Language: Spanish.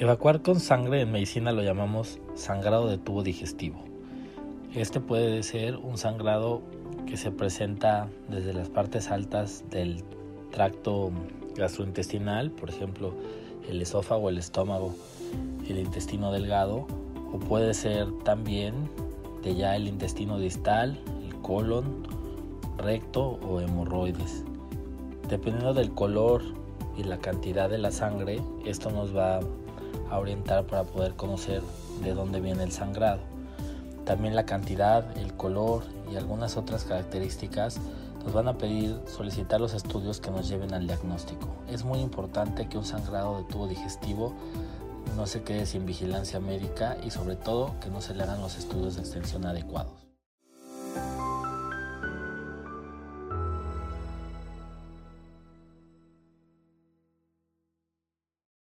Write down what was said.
Evacuar con sangre en medicina lo llamamos sangrado de tubo digestivo. Este puede ser un sangrado que se presenta desde las partes altas del tracto gastrointestinal, por ejemplo, el esófago, el estómago, el intestino delgado, o puede ser también de ya el intestino distal, el colon, recto o hemorroides. Dependiendo del color y la cantidad de la sangre, esto nos va a orientar para poder conocer de dónde viene el sangrado. También la cantidad, el color y algunas otras características nos van a pedir solicitar los estudios que nos lleven al diagnóstico. Es muy importante que un sangrado de tubo digestivo no se quede sin vigilancia médica y sobre todo que no se le hagan los estudios de extensión adecuados.